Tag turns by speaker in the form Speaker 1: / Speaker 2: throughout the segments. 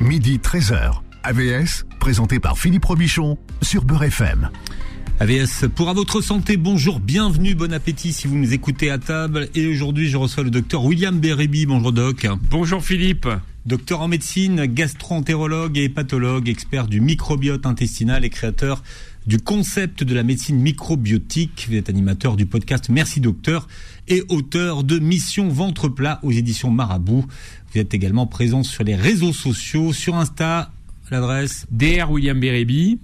Speaker 1: midi 13h. AVS, présenté par Philippe Robichon sur Beurre FM.
Speaker 2: AVS pour à votre santé, bonjour, bienvenue, bon appétit si vous nous écoutez à table. Et aujourd'hui, je reçois le docteur William Bérébi. Bonjour doc.
Speaker 3: Bonjour Philippe.
Speaker 2: Docteur en médecine, gastro-entérologue et hépatologue, expert du microbiote intestinal et créateur du concept de la médecine microbiotique. Vous êtes animateur du podcast Merci Docteur et auteur de Mission Ventre Plat aux éditions Marabout. Vous êtes également présent sur les réseaux sociaux, sur Insta, l'adresse
Speaker 3: DR William Bérébi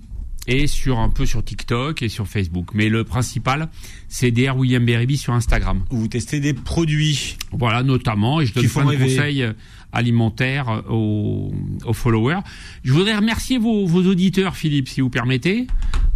Speaker 3: et sur un peu sur TikTok et sur Facebook. Mais le principal, c'est DR William Bérébi sur Instagram.
Speaker 2: Où vous testez des produits.
Speaker 3: Voilà, notamment, et je donne plein de conseils alimentaires aux, aux, followers. Je voudrais remercier vos, vos, auditeurs, Philippe, si vous permettez,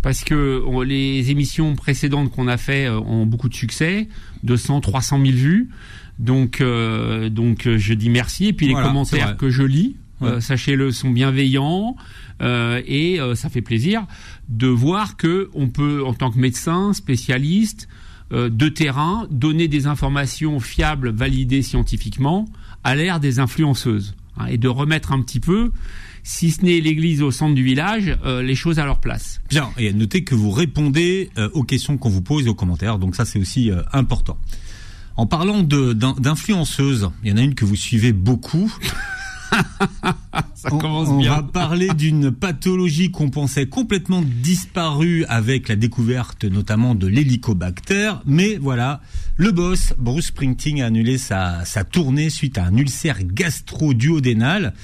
Speaker 3: parce que les émissions précédentes qu'on a fait euh, ont beaucoup de succès, 200, 300 000 vues. Donc, euh, donc je dis merci. Et puis les commentaires que je lis, euh, sachez-le, sont bienveillants euh, et euh, ça fait plaisir de voir que on peut, en tant que médecin spécialiste de terrain, donner des informations fiables, validées scientifiquement, à l'ère des influenceuses hein, et de remettre un petit peu si ce n'est l'église au centre du village, les choses à leur place.
Speaker 2: Bien, et notez que vous répondez aux questions qu'on vous pose et aux commentaires, donc ça c'est aussi important. En parlant d'influenceuses, il y en a une que vous suivez beaucoup.
Speaker 3: Ça commence bien.
Speaker 2: On va parler d'une pathologie qu'on pensait complètement disparue avec la découverte notamment de l'hélicobactère. Mais voilà, le boss, Bruce Springsteen, a annulé sa, sa tournée suite à un ulcère gastro-duodénal.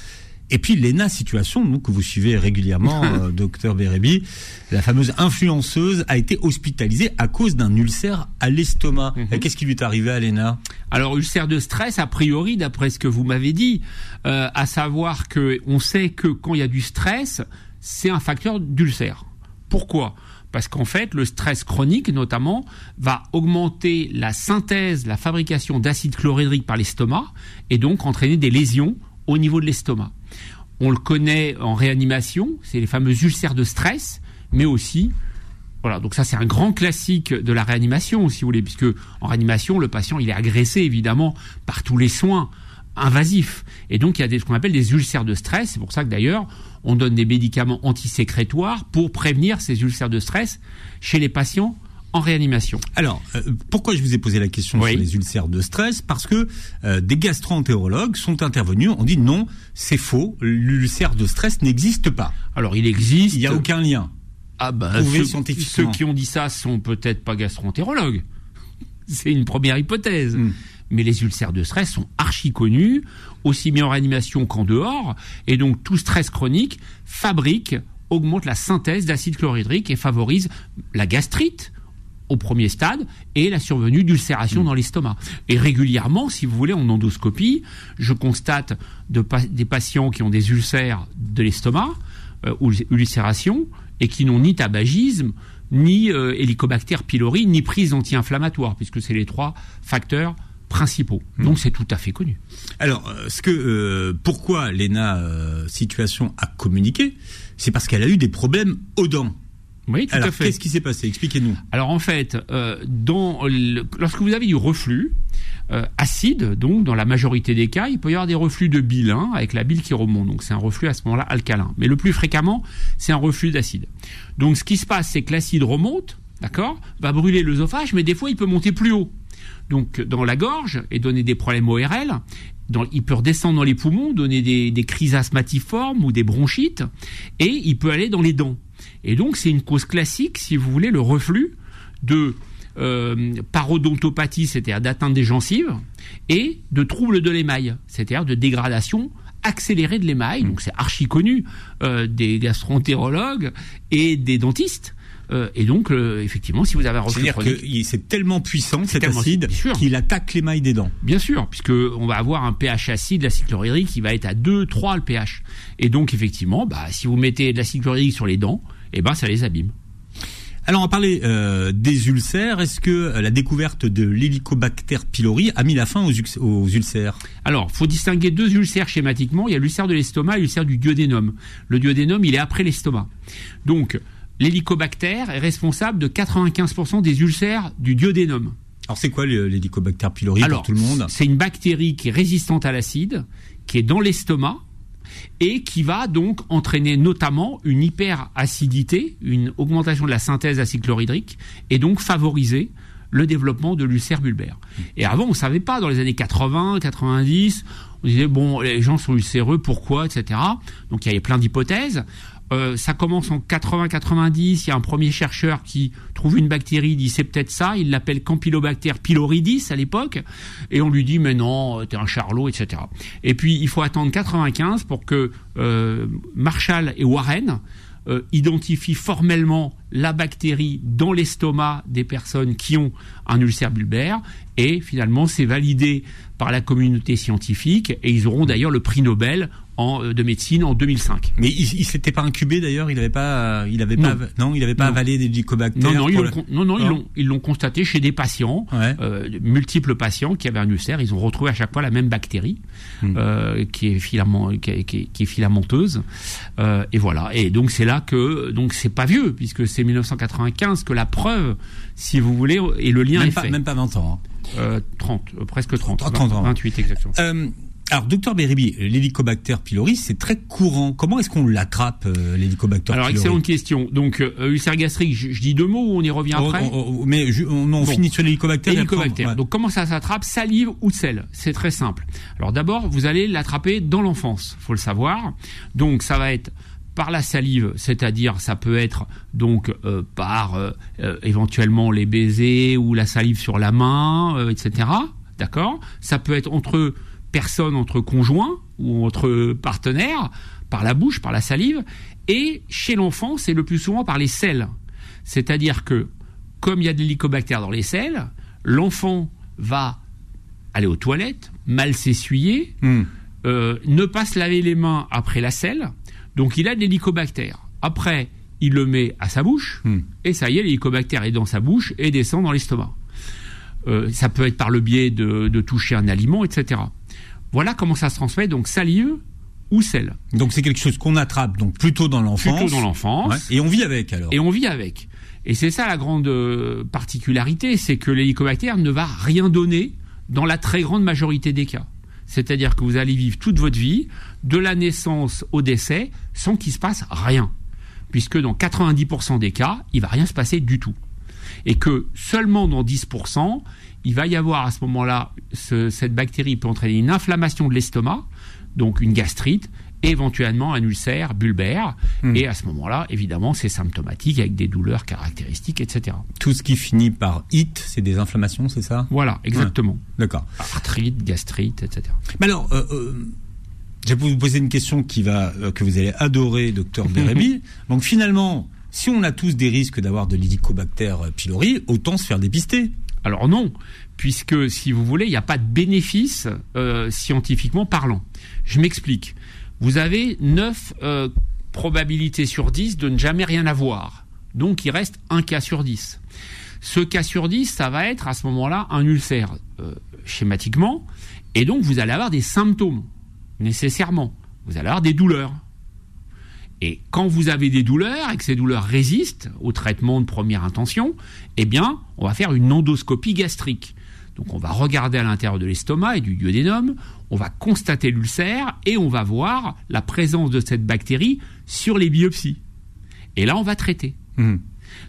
Speaker 2: Et puis l'ENA situation, nous, que vous suivez régulièrement, euh, docteur Bérébi, la fameuse influenceuse a été hospitalisée à cause d'un ulcère à l'estomac. Mhm. Qu'est-ce qui lui est arrivé à l'ENA?
Speaker 3: Alors ulcère de stress, a priori, d'après ce que vous m'avez dit, euh, à savoir que on sait que quand il y a du stress, c'est un facteur d'ulcère. Pourquoi? Parce qu'en fait, le stress chronique, notamment, va augmenter la synthèse, la fabrication d'acide chlorhydrique par l'estomac, et donc entraîner des lésions au niveau de l'estomac. On le connaît en réanimation, c'est les fameux ulcères de stress, mais aussi voilà, donc ça c'est un grand classique de la réanimation, si vous voulez, puisque en réanimation, le patient il est agressé évidemment par tous les soins invasifs, et donc il y a ce qu'on appelle des ulcères de stress. C'est pour ça que d'ailleurs on donne des médicaments antisécrétoires pour prévenir ces ulcères de stress chez les patients en réanimation.
Speaker 2: Alors, euh, pourquoi je vous ai posé la question sur les ulcères de stress? Parce que euh, des gastro-entérologues sont intervenus, on dit non, c'est faux, l'ulcère de stress n'existe pas.
Speaker 3: Alors, il existe.
Speaker 2: Il n'y a aucun lien.
Speaker 3: Ah ben, ceux, qui ont dit ça sont peut-être pas gastro-entérologues. c'est une première hypothèse. Hmm. Mais les ulcères de stress sont archi connus, aussi bien en réanimation qu'en dehors, et donc tout stress chronique fabrique augmente la synthèse d'acide chlorhydrique et favorise la gastrite, au premier stade et la survenue d'ulcération mm. dans l'estomac. Et régulièrement, si vous voulez, en endoscopie, je constate des patients qui ont des ulcères de l'estomac, euh, ou ulcération, et qui n'ont ni tabagisme, ni euh, Helicobacter pylori, ni prise anti-inflammatoire, puisque c'est les trois facteurs principaux. Mm. Donc c'est tout à fait connu.
Speaker 2: Alors, euh, ce que pourquoi l'ENA situation a communiqué, c'est parce qu'elle a eu des problèmes aux dents.
Speaker 3: Oui, tout
Speaker 2: à
Speaker 3: fait.
Speaker 2: Qu'est-ce qui s'est passé? Expliquez-nous.
Speaker 3: Alors en fait, euh, dans lorsque vous avez du reflux euh, acide, donc dans la majorité des cas, il peut y avoir des reflux de bile hein, avec la bile qui remonte. Donc c'est un reflux à ce moment-là alcalin. Mais le plus fréquemment, c'est un reflux d'acide. Donc ce qui se passe, c'est que l'acide remonte, d'accord, va brûler l'œsophage, mais des fois il peut monter plus haut. Donc dans la gorge et donner des problèmes ORL. Dans, il peut redescendre dans les poumons, donner des, des crises asthmatiformes ou des bronchites, et il peut aller dans les dents. Et donc c'est une cause classique, si vous voulez, le reflux de euh, parodontopathie, c'est-à-dire d'atteinte des gencives, et de troubles de l'émail, c'est-à-dire de dégradation accélérée de l'émail. Donc c'est archi connu euh, des gastroentérologues et des dentistes. Euh, et donc, euh, effectivement, si vous avez un reflux
Speaker 2: que c'est tellement puissant, cet acide, qu'il attaque l'émail des dents.
Speaker 3: Bien sûr, puisque on va avoir un pH acide, l'acide chlorhydrique, qui va être à 2, 3 le pH. Et donc, effectivement, bah, si vous mettez de l'acide chlorhydrique sur les dents, eh ben, ça les abîme.
Speaker 2: Alors on parler euh, des ulcères. Est-ce que euh, la découverte de l'Helicobacter pylori a mis la fin aux, aux ulcères?
Speaker 3: Alors, faut distinguer deux ulcères schématiquement. Il y a l'ulcère de l'estomac et l'ulcère du duodénum. Le duodénum, il est après l'estomac. Donc, l'Helicobacter est responsable de 95% des ulcères du duodénum.
Speaker 2: Alors c'est quoi l'Helicobacter pylori
Speaker 3: pour
Speaker 2: tout le monde
Speaker 3: C'est une bactérie qui est résistante à l'acide, qui est dans l'estomac et qui va donc entraîner notamment une hyperacidité, une augmentation de la synthèse d'acide chlorhydrique, et donc favoriser le développement de l'ulcère bulbaire. Et avant, on savait pas, dans les années 80, 90, on disait, bon, les gens sont ulcéreux, pourquoi, etc. Donc il y avait plein d'hypothèses. Euh, ça commence en 80-90. Il y a un premier chercheur qui trouve une bactérie, dit c'est peut-être ça. Il l'appelle Campylobacter pylorhizis à l'époque, et on lui dit mais non, t'es un charlot, etc. Et puis il faut attendre 95 pour que euh, Marshall et Warren euh, identifient formellement la bactérie dans l'estomac des personnes qui ont un ulcère bulbaire, et finalement c'est validé par la communauté scientifique, et ils auront d'ailleurs le prix Nobel euh, de médecine en 2005.
Speaker 2: Mais il, il s'était pas incubé d'ailleurs, il avait pas, il avait pas, non, il avait pas avalé des lycobactères.
Speaker 3: Non, non, ils l'ont, non, non, ils l'ont, ils l'ont constaté chez des patients, euh, multiples patients qui avaient un ulcère. Ils ont retrouvé à chaque fois la même bactérie hmm. euh, qui est filament, qui est, qui est, filamenteuse. Euh, et voilà. Et donc c'est là que, donc c'est pas vieux puisque c'est 1995 que la preuve, si vous voulez, et le lien
Speaker 2: même
Speaker 3: est
Speaker 2: pas,
Speaker 3: fait.
Speaker 2: Même pas 20 ans.
Speaker 3: Hein. 30, presque 30,
Speaker 2: 30 ans.
Speaker 3: 28 exactement.
Speaker 2: Alors, docteur Beribi, l'hélicobacter pylori, c'est très courant. Comment est-ce qu'on l'attrape, euh, l'hélicobacter
Speaker 3: Alors, excellente question. Donc, euh, ulcère gastrique, je, dis deux mots ou on y revient après
Speaker 2: on, Mais je, on, on finit sur l'hélicobacter.
Speaker 3: Donc, comment ça s'attrape Salive ou sel? C'est très simple. Alors, d'abord, vous allez l'attraper dans l'enfance, faut le savoir. Donc, ça va être par la salive, c'est-à-dire ça peut être donc euh, par euh, euh, éventuellement les baisers ou la salive sur la main, etc. D'accord? Ça peut être entre personne entre conjoints ou entre partenaires, par la bouche, par la salive, et chez l'enfant, c'est le plus souvent par les selles. C'est-à-dire que, comme il y a de l'hélicobactère dans les selles, l'enfant va aller aux toilettes, mal s'essuyer, hmm. euh, ne pas se laver les mains après la selle, donc il a de l'hélicobactère. Après, il le met à sa bouche, hmm. et ça y est, l'hélicobactère est dans sa bouche et descend dans l'estomac. Euh, ça peut être par le biais de, de toucher un aliment, etc. Voilà comment ça se transmet, donc salive ou sel.
Speaker 2: Donc c'est quelque chose qu'on attrape donc plutôt dans l'enfance.
Speaker 3: Plutôt dans l'enfance.
Speaker 2: et on vit avec alors.
Speaker 3: Et on vit avec. Et c'est ça la grande euh, particularité, c'est que l'hélicobactère ne va rien donner dans la très grande majorité des cas. C'est-à-dire que vous allez vivre toute votre vie, de la naissance au décès, sans qu'il se passe rien. Puisque dans 90% des cas, il va rien se passer du tout. Et que seulement dans 10%, il va y avoir à ce moment-là, cette bactérie peut entraîner une inflammation de l'estomac, donc une gastrite, éventuellement un ulcère bulbaire. Hmm. Et à ce moment-là, évidemment, c'est symptomatique avec des douleurs caractéristiques, etc.
Speaker 2: Tout ce qui finit par it, c'est des inflammations, c'est ça?
Speaker 3: Voilà, exactement.
Speaker 2: D'accord.
Speaker 3: Arthrite, gastrite, etc.
Speaker 2: Mais alors, euh, euh, je vais vous poser une question qui va, euh, que vous allez adorer, docteur Bérébi. Donc finalement, si on a tous des risques d'avoir de l'hélicobacter pylori, autant se faire dépister.
Speaker 3: Alors non, puisque si vous voulez, il n'y a pas de bénéfice euh, scientifiquement parlant. Je m'explique. Vous avez 9 euh, probabilités sur 10 de ne jamais rien avoir. Donc il reste un cas sur 10. Ce cas sur 10, ça va être à ce moment-là un ulcère euh, schématiquement, et donc vous allez avoir des symptômes, nécessairement. Vous allez avoir des douleurs. Et quand vous avez des douleurs et que ces douleurs résistent au traitement de première intention, eh bien, on va faire une endoscopie gastrique. Donc on va regarder à l'intérieur de l'estomac et du duodénum, on va constater l'ulcère et on va voir la présence de cette bactérie sur les biopsies. Et là, on va traiter. Mmh.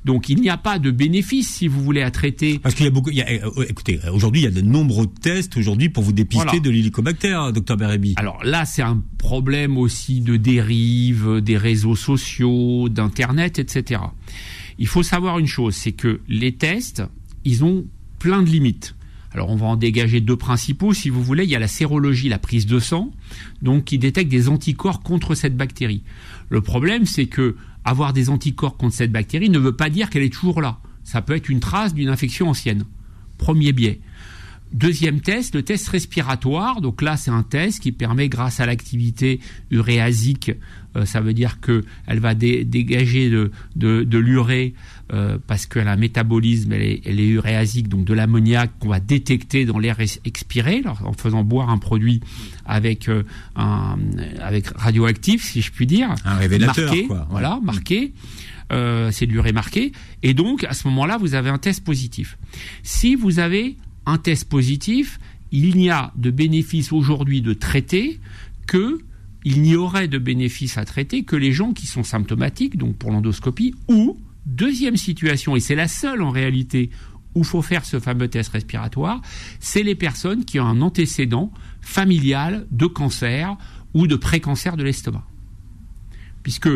Speaker 3: Donc il n'y a pas de bénéfice si vous voulez à traiter.
Speaker 2: Parce qu'il y a beaucoup. Euh, écoutez, aujourd'hui il y a de nombreux tests aujourd'hui pour vous dépister de l'hélicobacter, docteur Berebi.
Speaker 3: Alors là, c'est un problème aussi de dérive des réseaux sociaux, d'internet, etc. Il faut savoir une chose, c'est que les tests, ils ont plein de limites. Alors on va en dégager deux principaux si vous voulez. Il y a la sérologie, la prise de sang, donc qui détecte des anticorps contre cette bactérie. Le problème, c'est que avoir des anticorps contre cette bactérie ne veut pas dire qu'elle est toujours là. Ça peut être une trace d'une infection ancienne. Premier biais. Deuxième test, le test respiratoire. Donc là, c'est un test qui permet, grâce à l'activité uréasique, euh, ça veut dire que elle va dégager de, l'urée euh, parce qu'elle a un métabolisme, elle est, elle est uréasique, donc de l'ammoniac qu'on va détecter dans l'air expiré, en faisant boire un produit avec euh, un avec radioactif, si je puis dire,
Speaker 2: un révélateur,
Speaker 3: marqué,
Speaker 2: quoi.
Speaker 3: voilà, marqué. c'est de l'urée marquée, et donc à ce moment-là, vous avez un test positif. Si vous avez un test positif, il n'y a de bénéfice aujourd'hui de traiter que il n'y aurait de bénéfice à traiter que les gens qui sont symptomatiques, donc pour l'endoscopie, ou, deuxième situation, et c'est la seule en réalité où il faut faire ce fameux test respiratoire, c'est les personnes qui ont un antécédent familial de cancer ou de précancer de l'estomac. Puisque,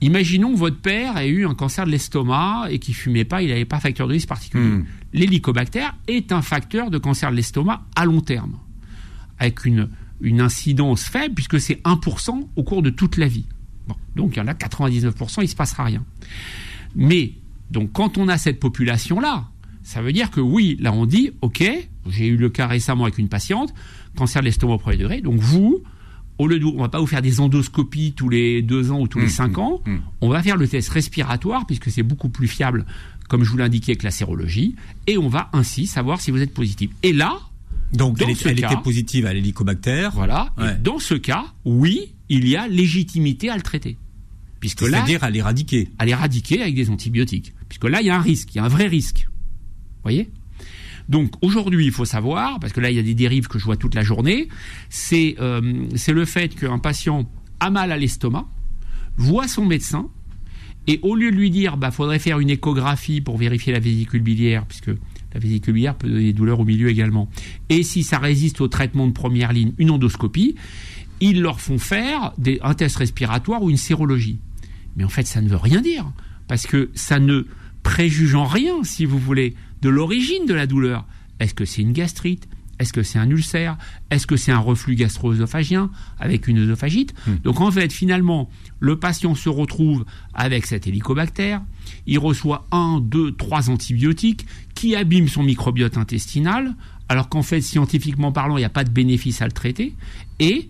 Speaker 3: imaginons que votre père ait eu un cancer de l'estomac et qu'il fumait pas, il n'avait pas facteur de risque particulier.
Speaker 2: Hmm.
Speaker 3: L'hélicobactère est un facteur de cancer de l'estomac à long terme, avec une, une incidence faible, puisque c'est 1% au cours de toute la vie. Bon, donc il y en a 99%, il ne se passera rien. Mais, donc quand on a cette population-là, ça veut dire que oui, là on dit, ok, j'ai eu le cas récemment avec une patiente, cancer de l'estomac au premier degré, donc vous, au lieu de, on va pas vous faire des endoscopies tous les deux ans ou tous les
Speaker 2: Mmh,
Speaker 3: cinq
Speaker 2: mmh,
Speaker 3: ans,
Speaker 2: mmh.
Speaker 3: on va faire le test respiratoire puisque c'est beaucoup plus fiable, comme je vous l'indiquais avec la sérologie, et on va ainsi savoir si vous êtes positif. Et là,
Speaker 2: Donc
Speaker 3: Dans
Speaker 2: elle, est-
Speaker 3: ce
Speaker 2: elle
Speaker 3: cas-
Speaker 2: était positive à l'hélicobactère.
Speaker 3: voilà, et dans ce cas, oui, il y a légitimité à le traiter. Puisque là,
Speaker 2: C'est-à-dire à l'éradiquer.
Speaker 3: à l'éradiquer avec des antibiotiques. Puisque là, il y a un risque, il y a un vrai risque. Vous voyez? Donc aujourd'hui, il faut savoir, parce que là, il y a des dérives que je vois toute la journée, c'est euh, c'est le fait qu'un patient a mal à l'estomac, voit son médecin, et au lieu de lui dire, bah, faudrait faire une échographie pour vérifier la vésicule biliaire, puisque la vésicule biliaire peut donner des douleurs au milieu également, et si ça résiste au traitement de première ligne, une endoscopie, ils leur font faire des, un test respiratoire ou une sérologie. Mais en fait, ça ne veut rien dire, parce que ça ne préjuge en rien, si vous voulez, de l'origine de la douleur. Est-ce que c'est une gastrite? Est-ce que c'est un ulcère? Est-ce que c'est un reflux gastro-œsophagien avec une œsophagite? Donc en fait, finalement, le patient se retrouve avec cet hélicobactère, il reçoit un, deux, trois antibiotiques qui abîment son microbiote intestinal, alors qu'en fait, scientifiquement parlant, il n'y a pas de bénéfice à le traiter, et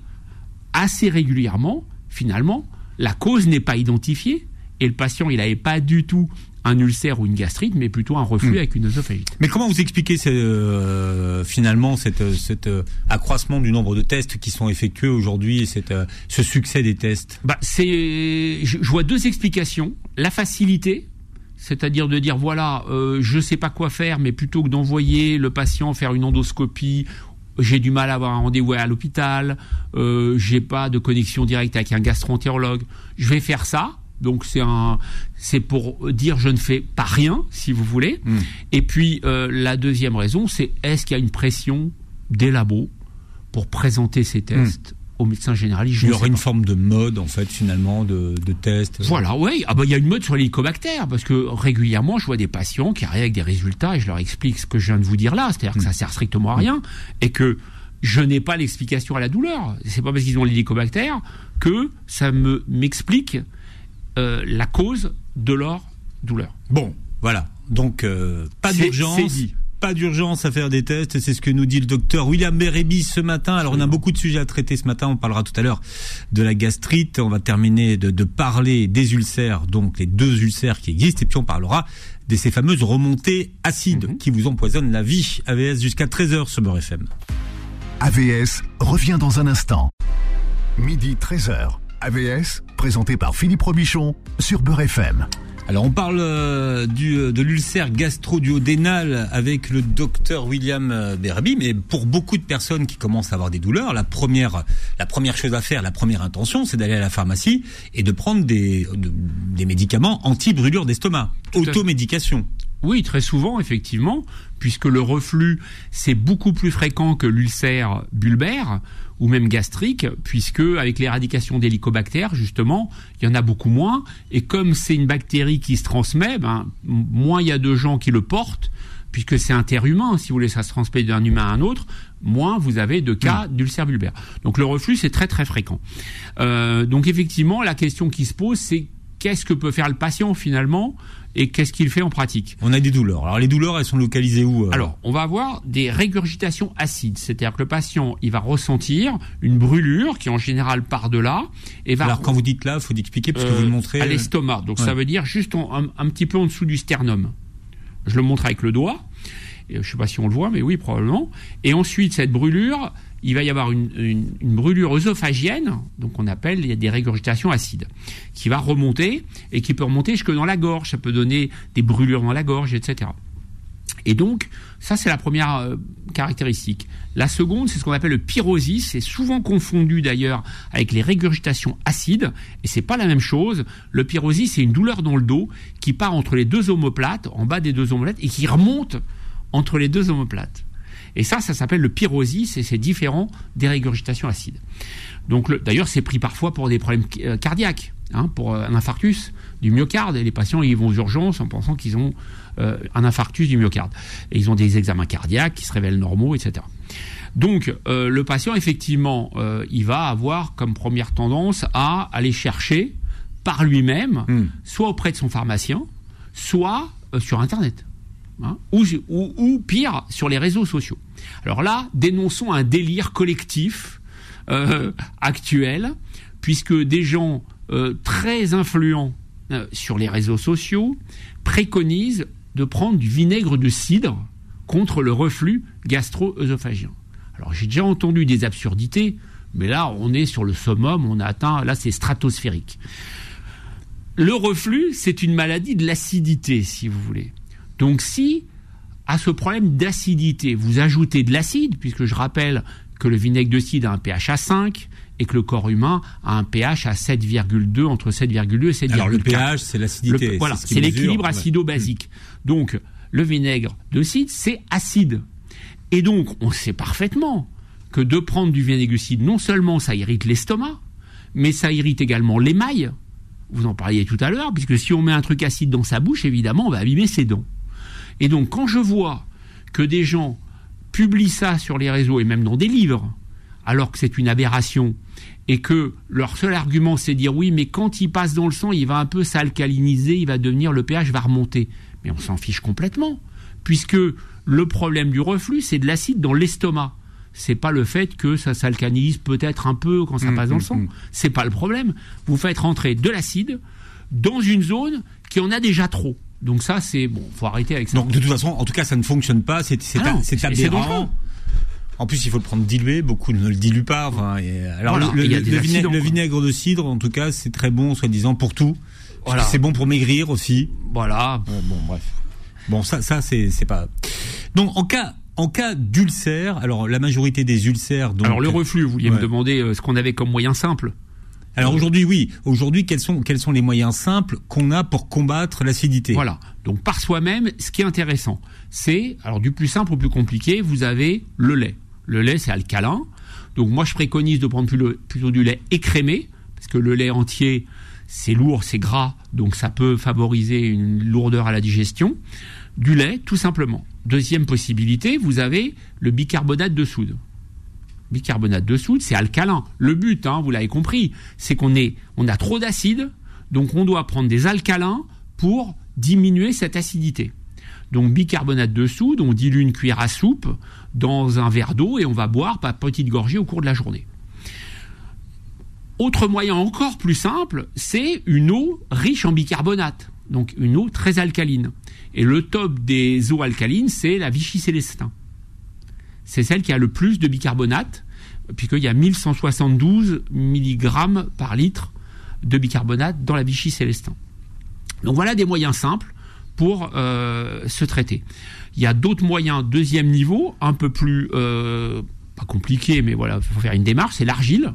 Speaker 3: assez régulièrement, finalement, la cause n'est pas identifiée et le patient, il n'avait pas du tout un ulcère ou une gastrite, mais plutôt un reflux
Speaker 2: Hmm.
Speaker 3: avec une œsophagite.
Speaker 2: Mais comment vous expliquez ce- euh, finalement cet, cet euh, accroissement du nombre de tests qui sont effectués aujourd'hui et cette, euh, ce succès des tests?
Speaker 3: Bah, c'est, je, je vois deux explications. La facilité, c'est-à-dire de dire voilà, euh, je sais pas quoi faire, mais plutôt que d'envoyer le patient faire une endoscopie, j'ai du mal à avoir un rendez-vous à l'hôpital, euh, j'ai pas de connexion directe avec un gastro-entérologue, je vais faire ça. Donc c'est un, c'est pour dire je ne fais pas rien, si vous voulez.
Speaker 2: Mm.
Speaker 3: Et puis euh, la deuxième raison, c'est est-ce qu'il y a une pression des labos pour présenter ces tests au médecin généraliste Je
Speaker 2: Il y aurait une
Speaker 3: pas.
Speaker 2: forme de mode en fait finalement de, de tests.
Speaker 3: Voilà, oui. Ah bah il y a une mode sur l'hélicobactère parce que régulièrement je vois des patients qui arrivent avec des résultats et je leur explique ce que je viens de vous dire là, c'est-à-dire que ça sert strictement à rien et que je n'ai pas l'explication à la douleur. C'est pas parce qu'ils ont l'hélicobactère que ça me m'explique euh, la cause de leur douleur.
Speaker 2: Bon, voilà. Donc euh, pas d'urgence. Pas d'urgence à faire des tests, c'est ce que nous dit le docteur William Bérébi ce matin. Alors on a beaucoup de sujets à traiter ce matin, on parlera tout à l'heure de la gastrite, on va terminer de, de parler des ulcères, donc les deux ulcères qui existent, et puis on parlera de ces fameuses remontées acides
Speaker 3: Mhm.
Speaker 2: qui vous empoisonnent la vie. AVS jusqu'à 13h sur Beurre FM.
Speaker 1: AVS revient dans un instant. Midi 13h. AVS, présenté par Philippe Robichon sur Beurre FM.
Speaker 2: Alors on parle euh, du, euh, de l'ulcère gastro-duodénal avec le docteur William euh, Berby, mais pour beaucoup de personnes qui commencent à avoir des douleurs, la première, la première chose à faire, la première intention, c'est d'aller à la pharmacie et de prendre des, de- des médicaments anti-brûlure d'estomac, automédication.
Speaker 3: Oui, très souvent, effectivement, puisque le reflux, c'est beaucoup plus fréquent que l'ulcère bulbaire ou même gastrique, puisque avec l'éradication d'hélicobactères, justement, il y en a beaucoup moins. Et comme c'est une bactérie qui se transmet, ben, moins il y a de gens qui le portent, puisque c'est interhumain, si vous voulez, ça se transmet d'un humain à un autre, moins vous avez de cas d'ulcère bulbaire. Donc le reflux, c'est très très fréquent. Euh, donc effectivement, la question qui se pose, c'est qu'est-ce que peut faire le patient finalement et qu'est-ce qu'il fait en pratique?
Speaker 2: On a des douleurs. Alors les douleurs, elles sont localisées où euh?
Speaker 3: Alors, on va avoir des régurgitations acides, c'est-à-dire que le patient, il va ressentir une brûlure qui en général part de là et va
Speaker 2: Alors quand vous dites là, faut expliquer parce que
Speaker 3: euh,
Speaker 2: vous le montrez.
Speaker 3: à
Speaker 2: euh,
Speaker 3: l'estomac. Donc
Speaker 2: ouais.
Speaker 3: ça veut dire juste en- un, un petit peu en dessous du sternum. Je le montre avec le doigt. Et je sais pas si on le voit, mais oui, probablement. Et ensuite, cette brûlure, il va y avoir une, brûlure œsophagienne, donc on appelle, il y a des régurgitations acides, qui va remonter et qui peut remonter jusque dans la gorge. Ça peut donner des brûlures dans la gorge, etc. Et donc, ça c'est la première euh, caractéristique. La seconde, c'est ce qu'on appelle le pyrosis. C'est souvent confondu d'ailleurs avec les régurgitations acides, et c'est pas la même chose. Le pyrosis, c'est une douleur dans le dos qui part entre les deux omoplates, en bas des deux omoplates, et qui remonte entre les deux omoplates. Et ça, ça s'appelle le pyrosis, et c'est différent des régurgitations acides. Donc, d'ailleurs, c'est pris parfois pour des problèmes euh, cardiaques, hein, pour euh, un infarctus du myocarde, et les patients ils vont aux urgences en pensant qu'ils ont euh, un infarctus du myocarde. Et ils ont des examens cardiaques qui se révèlent normaux, etc. Donc euh, le patient, effectivement, euh, il va avoir comme première tendance à aller chercher par lui-même,
Speaker 2: Hmm.
Speaker 3: soit auprès de son pharmacien, soit euh, sur Internet. Hein, ou, ou- ou pire, sur les réseaux sociaux. Alors là, dénonçons un délire collectif euh, actuel, puisque des gens euh, très influents euh, sur les réseaux sociaux préconisent de prendre du vinaigre de cidre contre le reflux gastro-œsophagien. Alors j'ai déjà entendu des absurdités, mais là on est sur le summum, on a atteint, là c'est stratosphérique. Le reflux, c'est une maladie de l'acidité, si vous voulez. Donc si à ce problème d'acidité, vous ajoutez de l'acide, puisque je rappelle que le vinaigre de cidre a un pH à 5 et que le corps humain a un pH à 7,2, entre 7,2 et 7,4.
Speaker 2: Alors le pH, c'est l'acidité.
Speaker 3: voilà, c'est l'équilibre
Speaker 2: Ouais.
Speaker 3: acido-basique. Donc, le vinaigre de cidre, c'est acide. Et donc, on sait parfaitement que de prendre du vinaigre de cidre, non seulement ça irrite l'estomac, mais ça irrite également l'émail. Vous en parliez tout à l'heure, puisque si on met un truc acide dans sa bouche, évidemment, on va abîmer ses dents. Et donc, quand je vois que des gens publient ça sur les réseaux et même dans des livres, alors que c'est une aberration, et que leur seul argument c'est de dire oui, mais quand il passe dans le sang, il va un peu s'alcaliniser, il va devenir, le pH va remonter. Mais on s'en fiche complètement, puisque le problème du reflux, c'est de l'acide dans l'estomac. C'est pas le fait que ça s'alcalinise peut-être un peu quand ça
Speaker 2: Mmh,
Speaker 3: passe dans le
Speaker 2: mmh,
Speaker 3: sang.
Speaker 2: mmh.
Speaker 3: C'est pas le problème. Vous faites rentrer de l'acide dans une zone qui en a déjà trop. Donc ça, c'est bon, faut arrêter avec ça.
Speaker 2: Donc de toute façon, en tout cas, ça ne fonctionne pas. C'est c'est
Speaker 3: Ah
Speaker 2: aberrant. En plus, il faut le prendre dilué. Beaucoup ne le diluent pas. Enfin, et, alors
Speaker 3: Voilà,
Speaker 2: le, vinaigre, le de cidre, en tout cas, c'est très bon, soi-disant pour tout.
Speaker 3: Voilà.
Speaker 2: C'est bon pour maigrir aussi.
Speaker 3: voilà.
Speaker 2: Bon, bon, bref. Bon, ça, ça, c'est, pas. Donc, en cas, en cas d'ulcère, alors la majorité des ulcères. Donc,
Speaker 3: Alors le reflux, vous vouliez me
Speaker 2: Ouais.
Speaker 3: demander euh, ce qu'on avait comme moyen simple.
Speaker 2: Alors aujourd'hui, oui. Aujourd'hui, quels sont, quels sont les moyens simples qu'on a pour combattre l'acidité?
Speaker 3: Voilà. Donc par soi-même, ce qui est intéressant, c'est alors du plus simple au plus compliqué, vous avez le lait. Le lait, c'est alcalin. Donc moi, je préconise de prendre plutôt du lait écrémé, parce que le lait entier, c'est lourd, c'est gras, donc ça peut favoriser une lourdeur à la digestion. Du lait, tout simplement. Deuxième possibilité, vous avez le bicarbonate de soude. Bicarbonate de soude, c'est alcalin. Le but, hein, vous l'avez compris, c'est qu'on a trop d'acide, donc on doit prendre des alcalins pour diminuer cette acidité. Donc bicarbonate de soude, on dilue une cuillère à soupe dans un verre d'eau et on va boire par petites gorgées au cours de la journée. Autre moyen encore plus simple, c'est une eau riche en bicarbonate, donc une eau très alcaline. Et le top des eaux alcalines, c'est la Vichy Célestin. C'est celle qui a le plus de bicarbonate, puisqu'il y a 1172 mg par litre de bicarbonate dans la Vichy Célestin. Donc voilà des moyens simples pour euh, se traiter. Il y a d'autres moyens deuxième niveau, un peu plus euh, pas compliqué, mais voilà, il faut faire une démarche. C'est l'argile.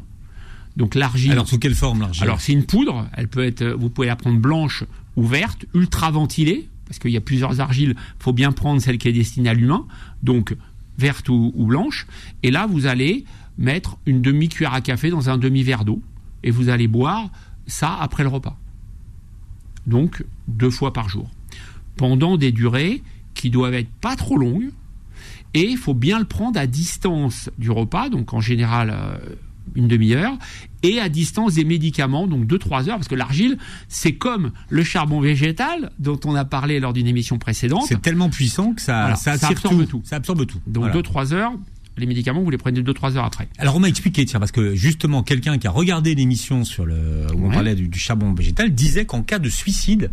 Speaker 3: Donc l'argile.
Speaker 2: Alors sous quelle forme l'argile?
Speaker 3: Alors c'est une poudre, elle peut être, vous pouvez la prendre blanche ou verte, ultra ventilée, parce qu'il y a plusieurs argiles, faut bien prendre celle qui est destinée à l'humain, donc verte ou, ou blanche, et là vous allez mettre une demi-cuillère à café dans un demi-verre d'eau, et vous allez boire ça après le repas. Donc deux fois par jour, pendant des durées qui doivent être pas trop longues, et il faut bien le prendre à distance du repas, donc en général euh, une demi-heure, et à distance des médicaments, donc 2-3 heures, parce que l'argile, c'est comme le charbon végétal, dont on a parlé lors d'une émission précédente.
Speaker 2: C'est tellement puissant que ça,
Speaker 3: Voilà,
Speaker 2: ça
Speaker 3: absorbe
Speaker 2: tout.
Speaker 3: tout.
Speaker 2: Ça absorbe tout.
Speaker 3: Donc
Speaker 2: Voilà.
Speaker 3: 2-3 heures, les médicaments, vous les prenez 2-3 heures après.
Speaker 2: Alors on m'a expliqué, tiens, parce que justement quelqu'un qui a regardé l'émission sur le où on parlait du, du charbon végétal disait qu'en cas de suicide,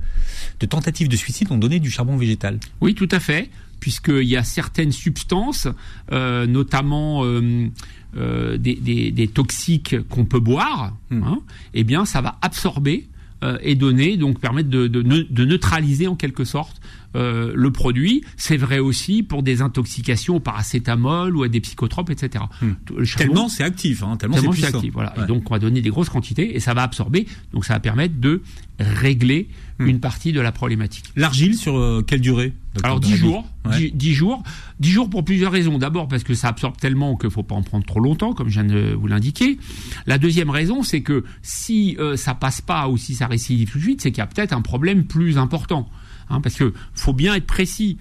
Speaker 2: de tentative de suicide, on donnait du charbon végétal.
Speaker 3: Oui, tout à fait, puisqu'il y a certaines substances, euh, notamment euh, euh, des, des- des toxiques qu'on peut boire,
Speaker 2: Hmm.
Speaker 3: hein, eh bien, ça va absorber est donné, donc permettre de, de, de neutraliser en quelque sorte euh, le produit. C'est vrai aussi pour des intoxications au paracétamol ou à des psychotropes, etc.
Speaker 2: Hmm. Tellement c'est actif, hein, tellement,
Speaker 3: tellement c'est actif. Voilà. Et donc on va donner des grosses quantités et ça va absorber. Donc ça va permettre de régler hmm. une partie de la problématique.
Speaker 2: L'argile sur euh, quelle durée
Speaker 3: Alors 10 jours, 10, jours, 10 jours pour plusieurs raisons. D'abord parce que ça absorbe tellement qu'il faut pas en prendre trop longtemps, comme je viens de vous l'indiquer. La deuxième raison, c'est que si euh, ça passe pas ou si ça récidive tout de suite, c'est qu'il y a peut-être un problème plus important. Hein, parce que faut bien être précis.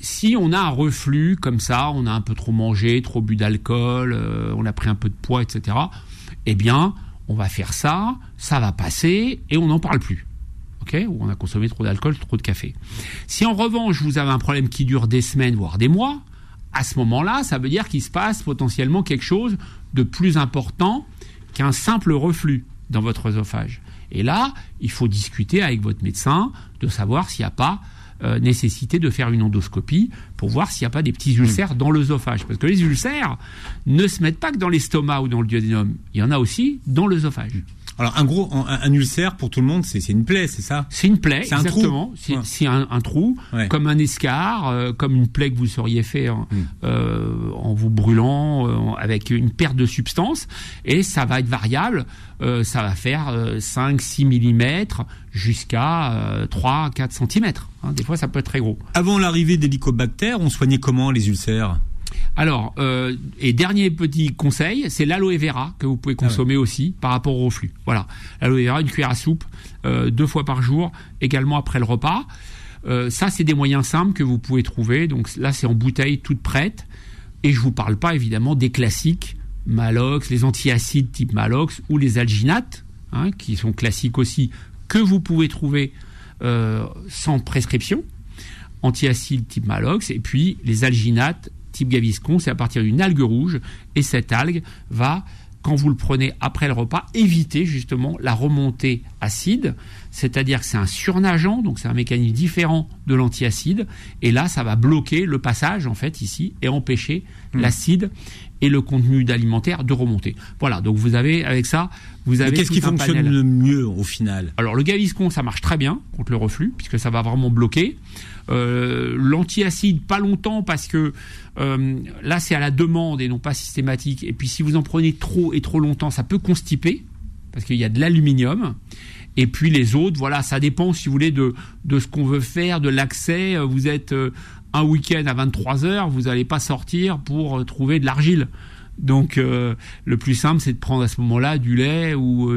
Speaker 3: Si on a un reflux comme ça, on a un peu trop mangé, trop bu d'alcool, euh, on a pris un peu de poids, etc. Eh bien, on va faire ça, ça va passer et on n'en parle plus. Ou on a consommé trop d'alcool, trop de café. Si en revanche vous avez un problème qui dure des semaines, voire des mois, à ce moment-là, ça veut dire qu'il se passe potentiellement quelque chose de plus important qu'un simple reflux dans votre œsophage. Et là, il faut discuter avec votre médecin de savoir s'il n'y a pas euh, nécessité de faire une endoscopie pour voir s'il n'y a pas des petits ulcères dans l'œsophage. Parce que les ulcères ne se mettent pas que dans l'estomac ou dans le duodénum. Il y en a aussi dans l'œsophage.
Speaker 2: Alors un gros un, ulcère pour tout le monde, c'est une plaie, c'est ça?
Speaker 3: C'est une plaie, c'est exactement. C'est un, un, trou, comme un escar, euh, comme une plaie que vous seriez fait en, hmm. euh, en vous brûlant euh, avec une perte de substance, et ça va être variable. ça va faire 5-6 mm jusqu'à 3-4 cm. Hein. Des fois, ça peut être très gros.
Speaker 2: Avant l'arrivée d'hélicobactères, on soignait comment les ulcères?
Speaker 3: Alors, euh, et dernier petit conseil, c'est l'aloe vera que vous pouvez ah consommer aussi par rapport au reflux. Voilà, l'aloe vera, une cuillère à soupe, euh, deux fois par jour, également après le repas. Euh, ça, c'est des moyens simples que vous pouvez trouver. Donc là, c'est en bouteille toute prête. Et je vous parle pas évidemment des classiques, Malox, les antiacides type Malox ou les alginates, hein, qui sont classiques aussi, que vous pouvez trouver sans prescription antiacides type Malox, et puis les alginates type Gaviscon, c'est à partir d'une algue rouge, et cette algue va, quand vous le prenez après le repas, éviter justement la remontée acide, c'est-à-dire que c'est un surnageant, donc c'est un mécanisme différent de l'antiacide, et là ça va bloquer le passage en fait ici et empêcher hmm. l'acide et le contenu d'alimentaire de remonter. Voilà, donc vous avez avec ça, vous avez.
Speaker 2: Qu'est-ce qui fonctionne le mieux au final?
Speaker 3: Alors le Gaviscon, ça marche très bien contre le reflux puisque ça va vraiment bloquer. Euh, l'antiacide, pas longtemps parce que euh, là c'est à la demande et non pas systématique. Et puis si vous en prenez trop et trop longtemps, ça peut constiper parce qu'il y a de l'aluminium. Et puis les autres, voilà, ça dépend, si vous voulez, de, de ce qu'on veut faire, de l'accès. Vous êtes euh, un week-end à 23 heures, vous n'allez pas sortir pour euh, trouver de l'argile. Donc euh, le plus simple, c'est de prendre à ce moment-là du lait ou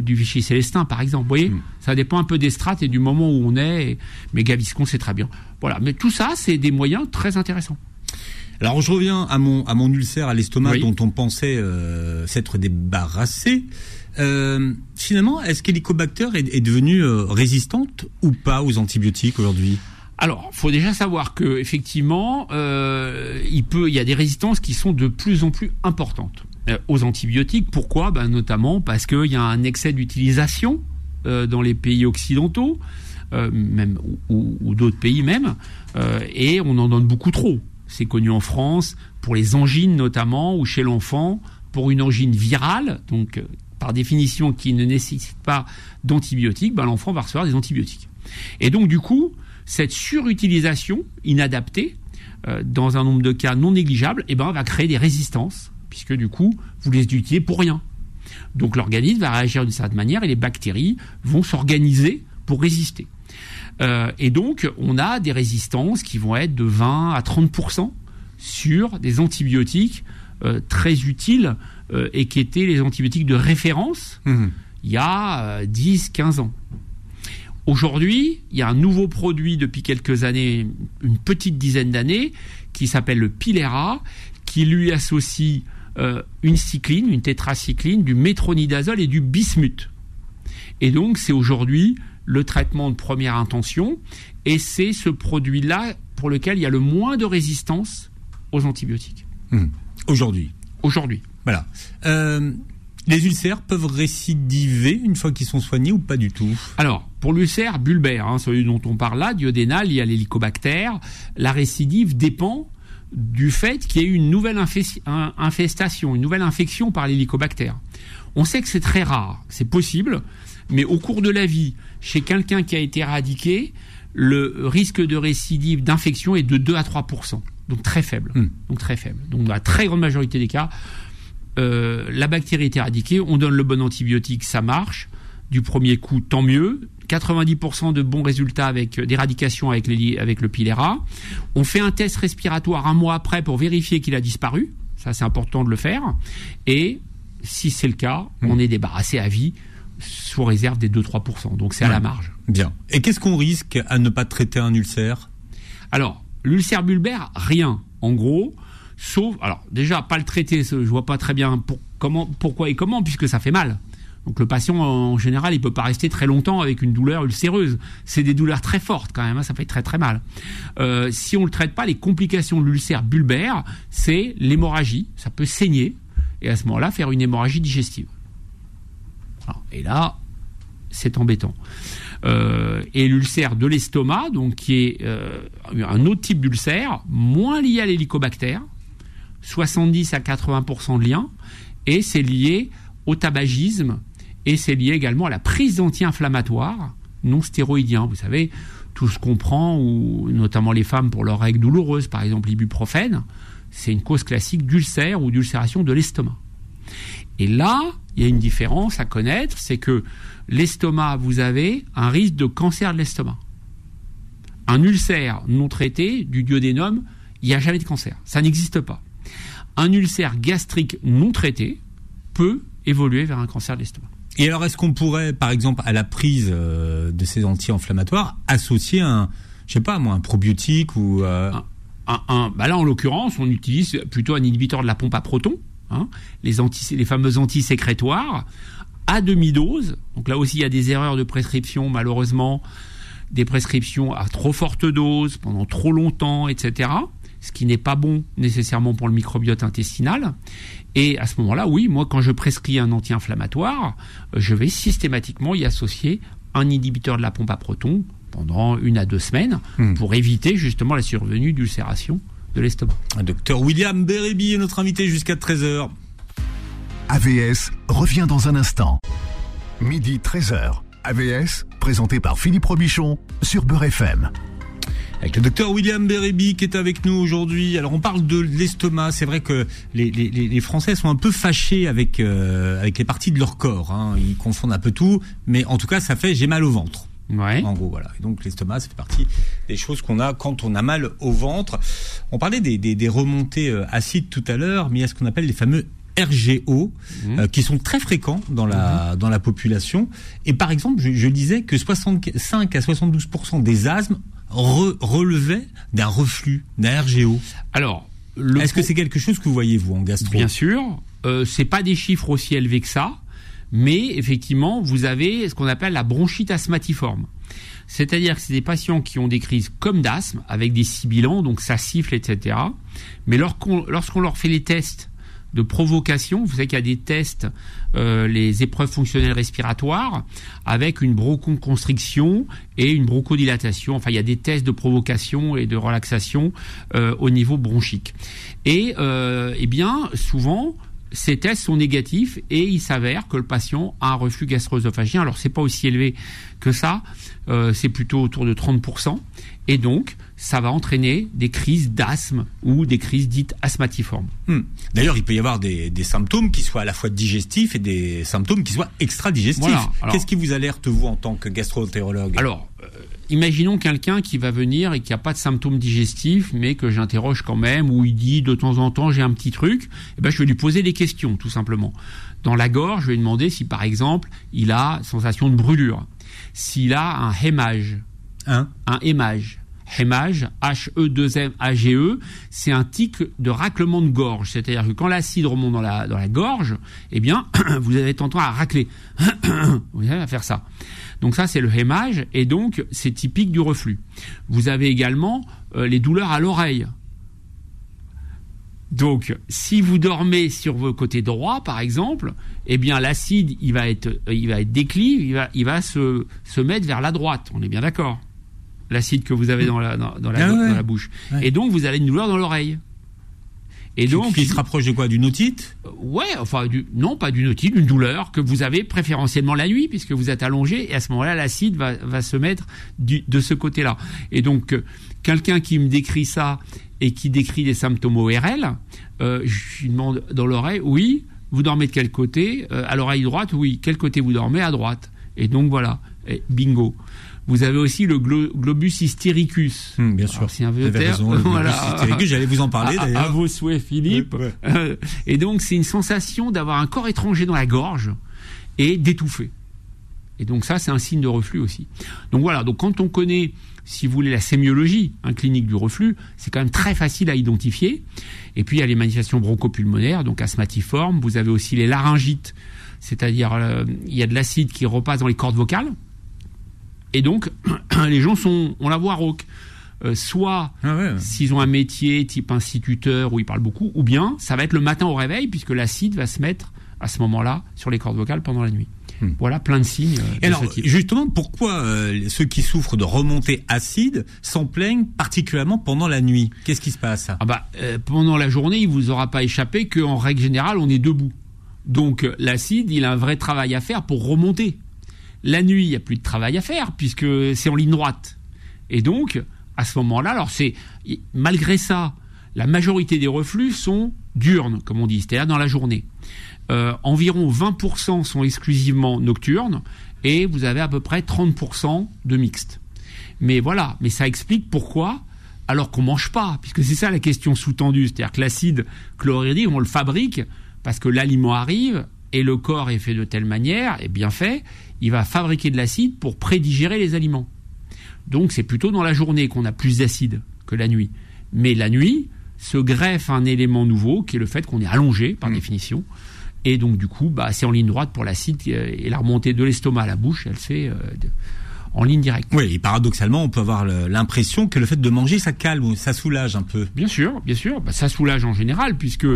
Speaker 3: du Vichy Célestin, par exemple. Vous voyez, hmm. ça dépend un peu des strates et du moment où on est. Mais Gaviscon, c'est très bien. Voilà. Mais tout ça, c'est des moyens très intéressants.
Speaker 2: Alors je reviens à mon à mon ulcère à l'estomac dont on pensait s'être débarrassé. Euh, finalement, est-ce qu'Helicobacter est, est devenue euh, résistante ou pas aux antibiotiques aujourd'hui?
Speaker 3: Alors, faut déjà savoir que effectivement, euh, il peut, il y a des résistances qui sont de plus en plus importantes aux antibiotiques. Pourquoi? Ben, Notamment parce qu'il y a un excès d'utilisation dans les pays occidentaux, même ou, ou d'autres pays même, et on en donne beaucoup trop. C'est connu en France pour les angines notamment, ou chez l'enfant pour une angine virale, donc par définition qui ne nécessite pas d'antibiotiques, ben, l'enfant va recevoir des antibiotiques. Et donc du coup, cette surutilisation inadaptée, euh, dans un nombre de cas non négligeable, eh ben, va créer des résistances, puisque du coup, vous les utilisez pour rien. Donc l'organisme va réagir d'une certaine manière et les bactéries vont s'organiser pour résister. Euh, et donc, on a des résistances qui vont être de 20 à 30% sur des antibiotiques euh, très utiles euh, et qui étaient les antibiotiques de référence mhm. il y a 10-15 euh, ans. Aujourd'hui, il y a un nouveau produit depuis quelques années, une petite dizaine d'années, qui s'appelle le Pilera, qui lui associe euh, une cycline, une tétracycline, du métronidazole et du bismuth. Et donc, c'est aujourd'hui le traitement de première intention, et c'est ce produit-là pour lequel il y a le moins de résistance aux antibiotiques.
Speaker 2: Mhm. Aujourd'hui.
Speaker 3: Aujourd'hui.
Speaker 2: Voilà. Euh, les ulcères peuvent récidiver une fois qu'ils sont soignés ou pas du tout
Speaker 3: Alors, pour l'ulcère bulbaire, hein, celui dont on parle là, duodénal, il y a l'hélicobactère, la récidive dépend du fait qu'il y ait une nouvelle infestation, une nouvelle infection par l'hélicobactère. On sait que c'est très rare, c'est possible, Mais au cours de la vie, chez quelqu'un qui a été éradiqué, le risque de récidive d'infection est de 2 à 3 donc très faible.
Speaker 2: Hmm.
Speaker 3: Donc très faible. Donc dans la très grande majorité des cas, euh, la bactérie est éradiquée, on donne le bon antibiotique, ça marche. Du premier coup, tant mieux. 90% de bons résultats avec d'éradication avec, les, avec le piléra. On fait un test respiratoire un mois après pour vérifier qu'il a disparu. Ça, c'est important de le faire. Et si c'est le cas,
Speaker 2: Hmm.
Speaker 3: on est débarrassé à vie sous réserve des 2-3%. Donc c'est à la
Speaker 2: Ouais.
Speaker 3: marge.
Speaker 2: Bien. Et qu'est-ce qu'on risque à ne pas traiter un ulcère?
Speaker 3: Alors, l'ulcère bulbaire, rien. En gros, sauf. Alors, déjà, pas le traiter, je vois pas très bien pour, comment, pourquoi et comment, puisque ça fait mal. Donc, le patient, en général, il peut pas rester très longtemps avec une douleur ulcéreuse. C'est des douleurs très fortes, quand même, hein, ça fait très très mal. Euh, si on le traite pas, les complications de l'ulcère bulbaire, c'est l'hémorragie. Ça peut saigner, et à ce moment-là, faire une hémorragie digestive. Et là, c'est embêtant. Euh, et l'ulcère de l'estomac, donc qui est euh, un autre type d'ulcère, moins lié à l'hélicobactère, 70 à 80% de lien, et c'est lié au tabagisme, et c'est lié également à la prise d'anti-inflammatoires non stéroïdiens. Vous savez, tout ce qu'on prend, ou notamment les femmes pour leurs règles douloureuses, par exemple l'ibuprofène, c'est une cause classique d'ulcère ou d'ulcération de l'estomac. Et là, il y a une différence à connaître, c'est que l'estomac, vous avez un risque de cancer de l'estomac. Un ulcère non traité du duodénum, il n'y a jamais de cancer. Ça n'existe pas. Un ulcère gastrique non traité peut évoluer vers un cancer de l'estomac.
Speaker 2: Et alors, est-ce qu'on pourrait, par exemple, à la prise euh, de ces anti-inflammatoires, associer un, je sais pas moi, un probiotique ou euh,
Speaker 3: Un- un- un- bah là, en l'occurrence, on utilise plutôt un inhibiteur de la pompe à protons, hein, les, anti, les fameux antisécrétoires, à demi-dose. Donc là aussi, il y a des erreurs de prescription, malheureusement, des prescriptions à trop forte dose, pendant trop longtemps, etc. Ce qui n'est pas bon nécessairement pour le microbiote intestinal. Et à ce moment-là, oui, moi, quand je prescris un anti-inflammatoire, euh, je vais systématiquement y associer un inhibiteur de la pompe à protons pendant une à deux semaines
Speaker 2: Hmm.
Speaker 3: pour éviter justement la survenue d'ulcération de l'estomac.
Speaker 2: un docteur William Bérébi est notre invité jusqu'à 13h.
Speaker 1: AVS revient dans un instant. Midi 13h. AVS, présenté par Philippe Robichon sur Beurre FM.
Speaker 2: Avec le docteur William Bérébi qui est avec nous aujourd'hui. Alors on parle de l'estomac. C'est vrai que les, les, les Français sont un peu fâchés avec, euh, avec les parties de leur corps. Hein. Ils confondent un peu tout. Mais en tout cas, ça fait j'ai mal au ventre.
Speaker 3: Ouais.
Speaker 2: En gros, voilà. Et donc l'estomac, ça fait partie des choses qu'on a quand on a mal au ventre. On parlait des, des, des remontées euh, acides tout à l'heure, mais il y a ce qu'on appelle les fameux RGO,
Speaker 3: Mhm.
Speaker 2: euh, qui sont très fréquents dans la, dans la population. Et par exemple, je, je disais que 65 à 72% des asthmes re- relevaient d'un reflux, d'un RGO.
Speaker 3: Alors,
Speaker 2: Est-ce que c'est quelque chose que vous voyez, vous, en gastro?
Speaker 3: Bien sûr, euh, c'est pas des chiffres aussi élevés que ça, mais effectivement, vous avez ce qu'on appelle la bronchite asthmatiforme. C'est-à-dire que c'est des patients qui ont des crises comme d'asthme, avec des sibilants, donc ça siffle, etc. Mais lorsqu'on lorsqu'on leur fait les tests de provocation, vous savez qu'il y a des tests, euh, les épreuves fonctionnelles respiratoires, avec une bronchoconstriction et une bronchodilatation. Enfin, il y a des tests de provocation et de relaxation euh, au niveau bronchique. Et euh, eh bien, souvent, ces tests sont négatifs et il s'avère que le patient a un reflux gastro-œsophagien. Alors, c'est pas aussi élevé que ça, euh, c'est plutôt autour de 30%. Et donc, ça va entraîner des crises d'asthme ou des crises dites asthmatiformes.
Speaker 2: Hmm. D'ailleurs, il peut y avoir des, des symptômes qui soient à la fois digestifs et des symptômes qui soient extra-digestifs.
Speaker 3: Voilà.
Speaker 2: Qu'est-ce qui vous alerte, vous, en tant que gastro-entérologue?
Speaker 3: Alors, euh, imaginons quelqu'un qui va venir et qui n'a pas de symptômes digestifs, mais que j'interroge quand même, où il dit de temps en temps j'ai un petit truc, eh ben, je vais lui poser des questions, tout simplement. Dans la gorge, je vais lui demander si, par exemple, il a sensation de brûlure, s'il a un hémage,
Speaker 2: Hein?
Speaker 3: Un hémage. Hémage, H-E-2-M-A-G-E, E, c'est un tic de raclement de gorge. C'est-à-dire que quand l'acide remonte dans la, dans la gorge, eh bien, vous avez tendance à racler. vous avez à faire ça. Donc ça, c'est le hémage, et donc c'est typique du reflux. Vous avez également euh, les douleurs à l'oreille. Donc, si vous dormez sur vos côtés droits, par exemple, eh bien l'acide, il va être, il va être déclive, il va, il va se, se mettre vers la droite. On est bien d'accord. L'acide que vous avez dans la, dans, dans la,
Speaker 2: Ah ouais.
Speaker 3: dans la bouche.
Speaker 2: Ouais.
Speaker 3: Et donc, vous avez une douleur dans l'oreille. Et donc,
Speaker 2: qui se rapproche de quoi? D'une otite?
Speaker 3: Ouais, enfin, du, non, pas d'une otite, d'une douleur que vous avez préférentiellement la nuit, puisque vous êtes allongé, et à ce moment-là, l'acide va, va se mettre du, de ce côté-là. Et donc, euh, quelqu'un qui me décrit ça et qui décrit des symptômes ORL, euh, je lui demande dans l'oreille, oui, vous dormez de quel côté? Euh, À l'oreille droite, oui. Quel côté vous dormez? À droite. Et donc voilà, et bingo. Vous avez aussi le glo- globus hystéricus.
Speaker 2: Hum, Bien sûr.
Speaker 3: C'est un
Speaker 2: Vous
Speaker 3: vieux
Speaker 2: avez
Speaker 3: terme.
Speaker 2: raison, le
Speaker 3: Voilà.
Speaker 2: globus J'allais vous en parler
Speaker 3: À- à, à
Speaker 2: d'ailleurs.
Speaker 3: vos souhaits, Philippe.
Speaker 2: Ouais, ouais.
Speaker 3: Euh, et donc, c'est une sensation d'avoir un corps étranger dans la gorge et d'étouffer. Et donc ça, c'est un signe de reflux aussi. Donc voilà, donc quand on connaît, si vous voulez, la sémiologie hein, clinique du reflux, c'est quand même très facile à identifier. Et puis il y a les manifestations bronchopulmonaires, donc asthmatiformes. Vous avez aussi les laryngites, c'est-à-dire euh, il y a de l'acide qui repasse dans les cordes vocales. Et donc les gens sont, on la voit rauque. Euh, soit
Speaker 2: Ah ouais.
Speaker 3: s'ils ont un métier type instituteur où ils parlent beaucoup, ou bien ça va être le matin au réveil puisque l'acide va se mettre à ce moment-là sur les cordes vocales pendant la nuit.
Speaker 2: Hmm.
Speaker 3: Voilà plein de signes. euh, de
Speaker 2: alors, justement, pourquoi euh, ceux qui souffrent de remontées acides s'en plaignent particulièrement pendant la nuit? Qu'est-ce qui se passe?
Speaker 3: Ah bah, pendant la journée, il vous aura pas échappé qu'en règle générale, on est debout. Donc l'acide, il a un vrai travail à faire pour remonter. La nuit, il n'y a plus de travail à faire puisque c'est en ligne droite. Et donc, à ce moment-là, alors c'est malgré ça, la majorité des reflux sont diurnes, comme on dit, c'est-à-dire dans la journée. Euh, environ 20% sont exclusivement nocturnes et vous avez à peu près 30% de mixtes. Mais voilà, mais ça explique pourquoi, alors qu'on mange pas, puisque c'est ça la question sous-tendue, c'est-à-dire que l'acide chlorhydrique, on le fabrique parce que l'aliment arrive et le corps est fait de telle manière, et bien fait, il va fabriquer de l'acide pour prédigérer les aliments. Donc c'est plutôt dans la journée qu'on a plus d'acide que la nuit. Mais la nuit se greffe un élément nouveau qui est le fait qu'on est allongé par définition. Et donc du coup, bah, c'est en ligne droite pour l'acide et la remontée de l'estomac à la bouche, elle se fait euh, en ligne directe.
Speaker 2: Oui, et paradoxalement, on peut avoir l'impression que le fait de manger, ça calme ou ça soulage un peu.
Speaker 3: Bien sûr, bien sûr, bah, ça soulage en général puisque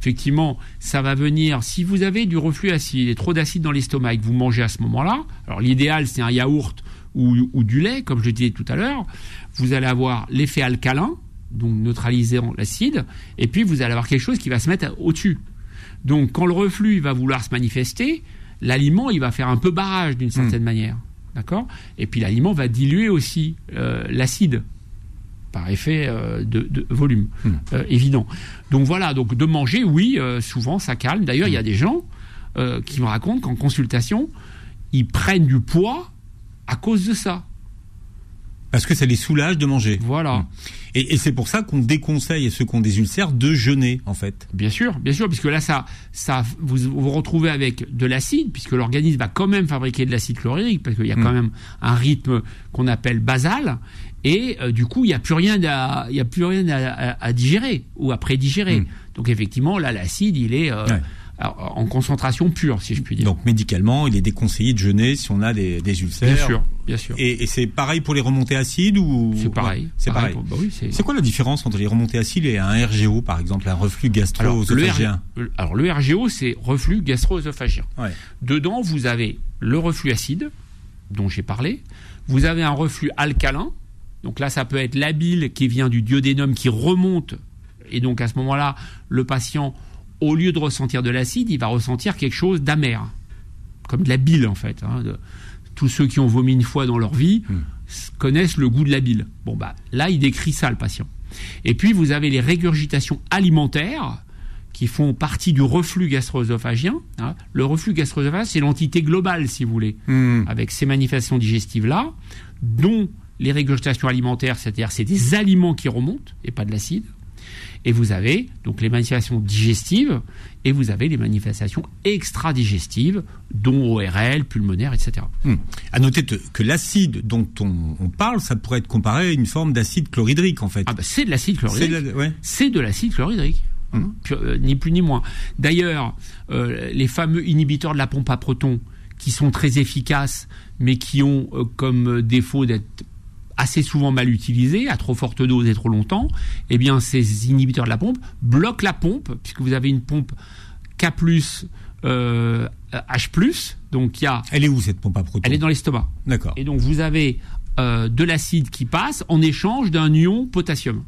Speaker 3: effectivement ça va venir. Si vous avez du reflux acide et trop d'acide dans l'estomac et que vous mangez à ce moment-là, alors l'idéal c'est un yaourt ou, ou du lait, comme je disais tout à l'heure, vous allez avoir l'effet alcalin, donc neutralisant l'acide, et puis vous allez avoir quelque chose qui va se mettre au-dessus. Donc quand le reflux va vouloir se manifester, l'aliment il va faire un peu barrage d'une certaine manière, d'accord Et puis l'aliment va diluer aussi euh, l'acide par effet euh, de, de volume
Speaker 2: Hmm.
Speaker 3: euh, évident. Donc voilà, donc de manger, oui, souvent ça calme. D'ailleurs, il y
Speaker 2: Hmm.
Speaker 3: a des gens qui me racontent qu'en consultation, ils prennent du poids à cause de ça.
Speaker 2: Parce que ça les soulage de manger.
Speaker 3: Voilà.
Speaker 2: Et, et c'est pour ça qu'on déconseille à ceux qui ont des ulcères de jeûner, en fait.
Speaker 3: Bien sûr, bien sûr, puisque là, ça, ça, vous vous retrouvez avec de l'acide, puisque l'organisme va quand même fabriquer de l'acide chlorhydrique, parce qu'il y a quand
Speaker 2: Mm.
Speaker 3: même un rythme qu'on appelle basal, et euh, du coup, il n'y a plus rien à, il y a plus rien à, à- à digérer ou à prédigérer.
Speaker 2: Mm.
Speaker 3: Donc effectivement, là, l'acide, il est euh,
Speaker 2: Ouais.
Speaker 3: En concentration pure, si je puis dire.
Speaker 2: Donc médicalement, il est déconseillé de jeûner si on a des, des ulcères.
Speaker 3: bien sûr, bien sûr.
Speaker 2: Et, et c'est pareil pour les remontées acides ou
Speaker 3: C'est pareil.
Speaker 2: Ouais, c'est pareil.
Speaker 3: pour- bah oui, c'est-
Speaker 2: C'est quoi la différence entre les remontées acides et un RGO, par exemple, un reflux gastro-œsophagien
Speaker 3: alors, le RGO, c'est reflux gastro-œsophagien.
Speaker 2: Ouais.
Speaker 3: Dedans, vous avez le reflux acide, dont j'ai parlé. Vous avez un reflux alcalin. Donc là, ça peut être la bile qui vient du duodénum qui remonte. Et donc, à ce moment-là, le patient, au lieu de ressentir de l'acide, il va ressentir quelque chose d'amer. Comme de la bile, en fait. hein, de- tous ceux qui ont vomi une fois dans leur vie
Speaker 2: Hmm.
Speaker 3: connaissent le goût de la bile. Bon, bah, là, il décrit ça, le patient. Et puis, vous avez les régurgitations alimentaires qui font partie du reflux gastro-œsophagien. hein. Le reflux gastro-œsophagien, c'est l'entité globale, si vous voulez,
Speaker 2: Hmm.
Speaker 3: avec ces manifestations digestives-là, dont les régurgitations alimentaires, c'est-à-dire c'est des aliments qui remontent et pas de l'acide. Et vous avez donc les manifestations digestives et vous avez les manifestations extra-digestives, dont ORL, pulmonaire, etc.
Speaker 2: Hmm. À noter te- que l'acide dont on, on parle, ça pourrait être comparé à une forme d'acide chlorhydrique, en fait.
Speaker 3: Ah bah c'est de l'acide chlorhydrique. c'est de l'acide chlorhydrique. pu- euh, ni plus ni moins. D'ailleurs, euh, les fameux inhibiteurs de la pompe à protons, qui sont très efficaces, mais qui ont euh, comme défaut d'être assez souvent mal utilisés, à trop forte dose et trop longtemps, eh bien, ces inhibiteurs de la pompe bloquent la pompe, puisque vous avez une pompe K+, euh, H+, donc il y a,
Speaker 2: Elle est où cette pompe à protons
Speaker 3: elle est dans l'estomac.
Speaker 2: D'accord.
Speaker 3: Et donc vous avez euh, de l'acide qui passe en échange d'un ion potassium.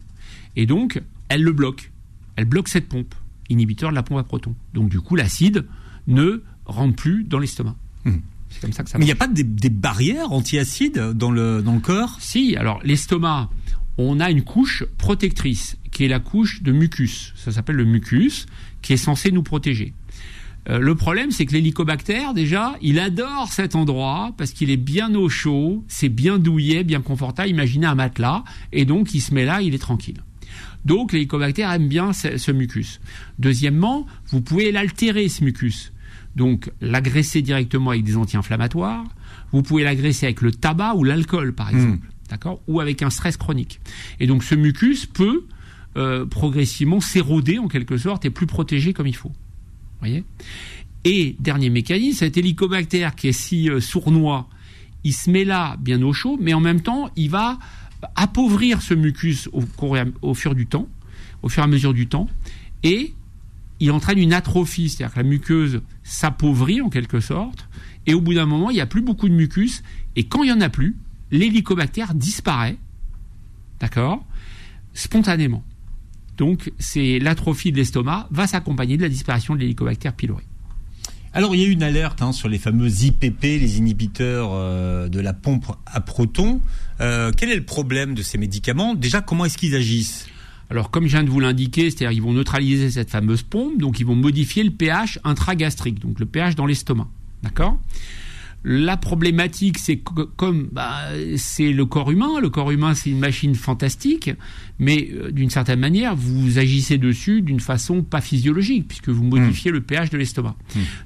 Speaker 3: Et donc elle le bloque. elle bloque cette pompe, inhibiteur de la pompe à protons. Donc du coup, l'acide ne rentre plus dans l'estomac.
Speaker 2: Hmm.
Speaker 3: C'est comme ça que ça
Speaker 2: Mais il n'y a pas des, des barrières anti-acides dans le, dans le corps?
Speaker 3: Si, alors l'estomac, on a une couche protectrice qui est la couche de mucus. Ça s'appelle le mucus, qui est censé nous protéger. Euh, le problème, c'est que l'hélicobactère, déjà, il adore cet endroit parce qu'il est bien au chaud, c'est bien douillet, bien confortable. Imaginez un matelas, et donc il se met là, il est tranquille. Donc l'hélicobactère aime bien ce, ce mucus. Deuxièmement, vous pouvez l'altérer, ce mucus. Donc l'agresser directement avec des anti-inflammatoires. Vous pouvez l'agresser avec le tabac ou l'alcool, par exemple, d'accord, ou avec un stress chronique. Et donc ce mucus peut euh, progressivement s'éroder en quelque sorte et plus protégé comme il faut. Voyez? Et dernier mécanisme, cet hélicobactère qui est si euh, sournois, il se met là bien au chaud, mais en même temps, il va appauvrir ce mucus au fur du temps, au fur et à mesure du temps, et il entraîne une atrophie, c'est-à-dire que la muqueuse s'appauvrit en quelque sorte, et au bout d'un moment, il n'y a plus beaucoup de mucus, et quand il n'y en a plus, l'hélicobactère disparaît, d'accord, spontanément. Donc, c'est l'atrophie de l'estomac va s'accompagner de la disparition de l'hélicobactère pylori.
Speaker 2: Alors il y a eu une alerte hein, sur les fameux IPP, les inhibiteurs euh, de la pompe à protons. Euh, quel est le problème de ces médicaments? Déjà, comment est-ce qu'ils agissent?
Speaker 3: Alors, comme je viens de vous l'indiquer, c'est-à-dire ils vont neutraliser cette fameuse pompe, donc ils vont modifier le pH intragastrique, donc le pH dans l'estomac. D'accord? La problématique, c'est que comme bah, c'est le corps humain, le corps humain c'est une machine fantastique, mais euh, d'une certaine manière, vous agissez dessus d'une façon pas physiologique, puisque vous modifiez le pH de l'estomac.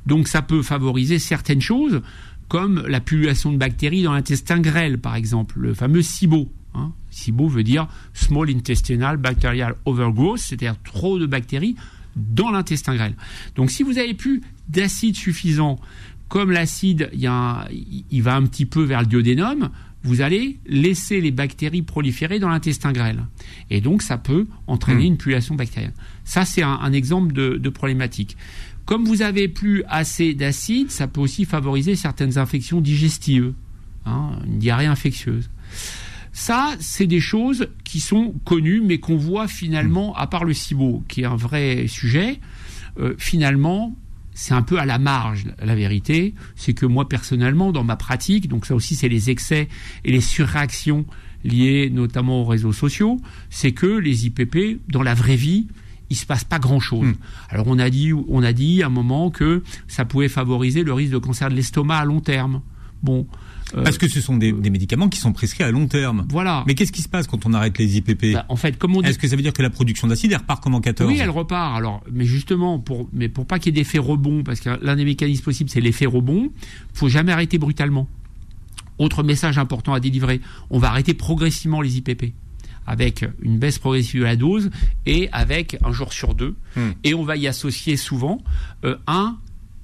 Speaker 3: Donc ça peut favoriser certaines choses, comme la pullulation de bactéries dans l'intestin grêle, par exemple, le fameux SIBO. Hein. SIBO veut dire Small Intestinal Bacterial Overgrowth, c'est-à-dire trop de bactéries dans l'intestin grêle. Donc si vous avez plus d'acide suffisant, comme l'acide, il, va un petit peu vers le duodénum, vous allez laisser les bactéries proliférer dans l'intestin grêle. Et donc ça peut entraîner une pullulation bactérienne. Ça, c'est un, un exemple de, de problématique. Comme vous avez plus assez d'acide, ça peut aussi favoriser certaines infections digestives, hein, une diarrhée infectieuse. Ça, c'est des choses qui sont connues, mais qu'on voit finalement, à part le SIBO, qui est un vrai sujet, euh, finalement, c'est un peu à la marge. La vérité, c'est que moi, personnellement, dans ma pratique, donc ça aussi, c'est les excès et les surréactions liées notamment aux réseaux sociaux, c'est que les IPP, dans la vraie vie, il se passe pas grand chose. Alors on a dit, on a dit à un moment que ça pouvait favoriser le risque de cancer de l'estomac à long terme. Bon,
Speaker 2: Parce que ce sont des, des médicaments qui sont prescrits à long terme.
Speaker 3: voilà.
Speaker 2: Mais qu'est-ce qui se passe quand on arrête les IPP
Speaker 3: Bah, en fait, comme on dit,
Speaker 2: Est-ce que ça veut dire que la production d'acide elle repart comme en 14
Speaker 3: Oui, elle repart. Alors, mais justement, pour, mais pour pas qu'il y ait d'effet rebond, parce que l'un des mécanismes possibles, c'est l'effet rebond, faut jamais arrêter brutalement. Autre message important à délivrer, on va arrêter progressivement les IPP avec une baisse progressive de la dose et avec un jour sur deux.
Speaker 2: Hmm.
Speaker 3: Et on va y associer souvent euh, un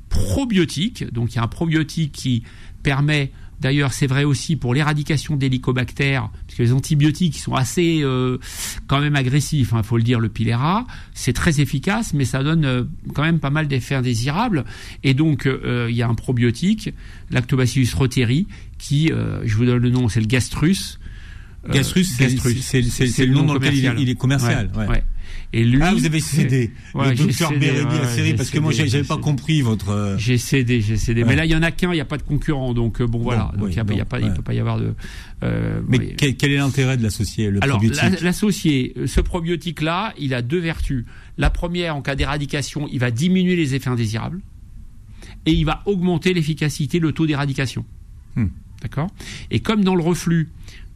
Speaker 3: probiotique. Donc il y a un probiotique qui permet, d'ailleurs c'est vrai aussi pour l'éradication d'hélicobactères, parce que les antibiotiques sont assez euh, quand même agressifs, il faut le dire, le Pilera, c'est très efficace, mais ça donne euh, quand même pas mal d'effets indésirables. Et donc euh, il y a un probiotique, Lactobacillus reuteri, qui, euh, je vous donne le nom, c'est le Gastrus. Euh,
Speaker 2: Gastrus, c'est- c'est- le nom dans lequel il est- il est commercial,
Speaker 3: Ouais,
Speaker 2: ouais.
Speaker 3: ouais. Et lui,
Speaker 2: Ah, vous avez cédé.
Speaker 3: Ouais,
Speaker 2: le docteur Bérébi, la
Speaker 3: ouais,
Speaker 2: série,
Speaker 3: j'ai
Speaker 2: parce que moi, j'avais
Speaker 3: j'ai
Speaker 2: pas compris votre. euh,
Speaker 3: J'ai cédé, j'ai cédé.
Speaker 2: Ouais.
Speaker 3: Mais là, il y en a qu'un, il n'y a pas de concurrent, donc euh, bon voilà.
Speaker 2: Bon,
Speaker 3: donc il
Speaker 2: ouais.
Speaker 3: peut pas y avoir de. euh,
Speaker 2: Mais quel, quel est l'intérêt de l'associer, le
Speaker 3: Alors,
Speaker 2: probiotique
Speaker 3: la- l'associé, euh, ce probiotique-là, il a deux vertus. La première, en cas d'éradication, il va diminuer les effets indésirables et il va augmenter l'efficacité, le taux d'éradication.
Speaker 2: Hmm.
Speaker 3: D'accord? Et comme dans le reflux,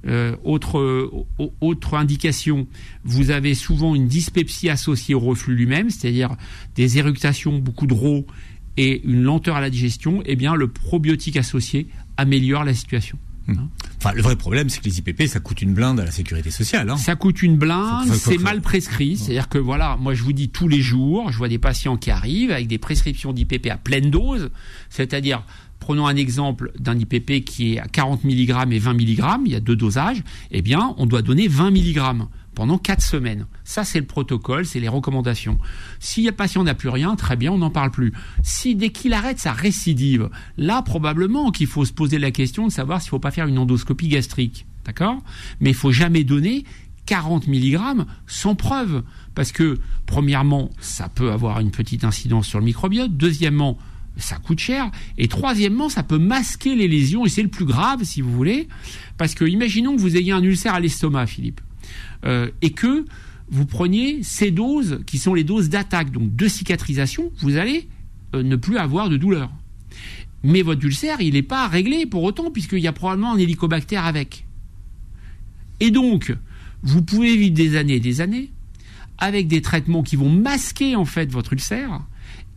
Speaker 3: euh, autre, euh, au- autre indication, vous avez souvent une dyspepsie associée au reflux lui-même, c'est-à-dire des éructations, beaucoup de rots et une lenteur à la digestion, eh bien le probiotique associé améliore la situation.
Speaker 2: Enfin, le vrai problème, c'est que les IPP, ça coûte une blinde à la sécurité sociale. Hein.
Speaker 3: Ça coûte une blinde, c'est mal prescrit. C'est-à-dire que voilà, moi je vous dis tous les jours, je vois des patients qui arrivent avec des prescriptions d'IPP à pleine dose. C'est-à-dire, prenons un exemple d'un IPP qui est à 40 mg et 20 mg, il y a deux dosages, eh bien on doit donner 20 mg pendant 4 semaines. Ça c'est le protocole, c'est les recommandations. Si le patient n'a plus rien, très bien, on n'en parle plus. Si dès qu'il arrête sa récidive, là probablement qu'il faut se poser la question de savoir s'il ne faut pas faire une endoscopie gastrique. D'accord? Mais il faut jamais donner 40 mg sans preuve. Parce que, premièrement, ça peut avoir une petite incidence sur le microbiote. Deuxièmement, ça coûte cher. Et troisièmement, ça peut masquer les lésions. Et c'est le plus grave, si vous voulez. Parce que, imaginons que vous ayez un ulcère à l'estomac, Philippe. Euh, et que vous preniez ces doses qui sont les doses d'attaque, donc de cicatrisation, vous allez euh, ne plus avoir de douleur. Mais votre ulcère, il n'est pas réglé pour autant, puisqu'il y a probablement un hélicobactère avec. Et donc, vous pouvez vivre des années et des années avec des traitements qui vont masquer en fait votre ulcère.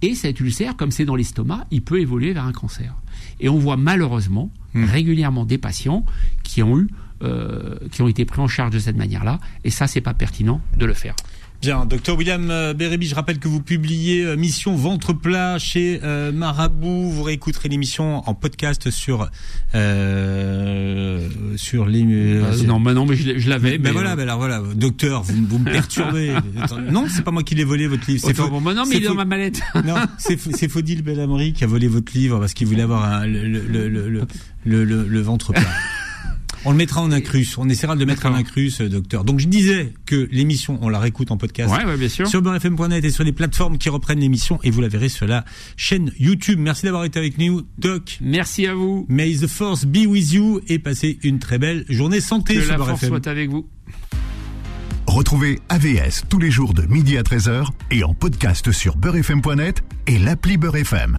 Speaker 3: Et cet ulcère, comme c'est dans l'estomac, il peut évoluer vers un cancer. Et on voit malheureusement
Speaker 2: Hmm.
Speaker 3: régulièrement des patients qui ont eu, euh, qui ont été pris en charge de cette manière-là. Et ça, c'est pas pertinent de le faire.
Speaker 2: Bien, docteur William euh, Bérébi, je rappelle que vous publiez euh, Mission Ventre Plat chez euh, Marabout. Vous réécouterez l'émission en podcast sur euh, sur les.
Speaker 3: Euh, non, bah non, mais je, l'avais.
Speaker 2: Ben
Speaker 3: mais,
Speaker 2: voilà, ben alors voilà, docteur, vous, vous me perturbez. Non, c'est pas moi qui l'ai volé votre livre. C'est
Speaker 3: bon, bah non, mais il est dans ma mallette.
Speaker 2: Non, c'est Faudil Bellamri qui a volé votre livre parce qu'il voulait avoir un- le, le, le, le- le ventre plat. On le mettra en incrus. On essaiera de le mettre en incrus, euh, docteur. Donc je disais que l'émission, on la réécoute en podcast
Speaker 3: Ouais, ouais, bien sûr.
Speaker 2: sur beurrefm.net et sur les plateformes qui reprennent l'émission et vous la verrez sur la chaîne YouTube. Merci d'avoir été avec nous, Doc.
Speaker 3: Merci à vous.
Speaker 2: May the force be with you et passez une très belle journée santé
Speaker 3: Que
Speaker 2: sur
Speaker 3: la force soit avec vous.
Speaker 1: Retrouvez AVS tous les jours de midi à 13h et en podcast sur beurrefm.net et l'appli Beurre FM.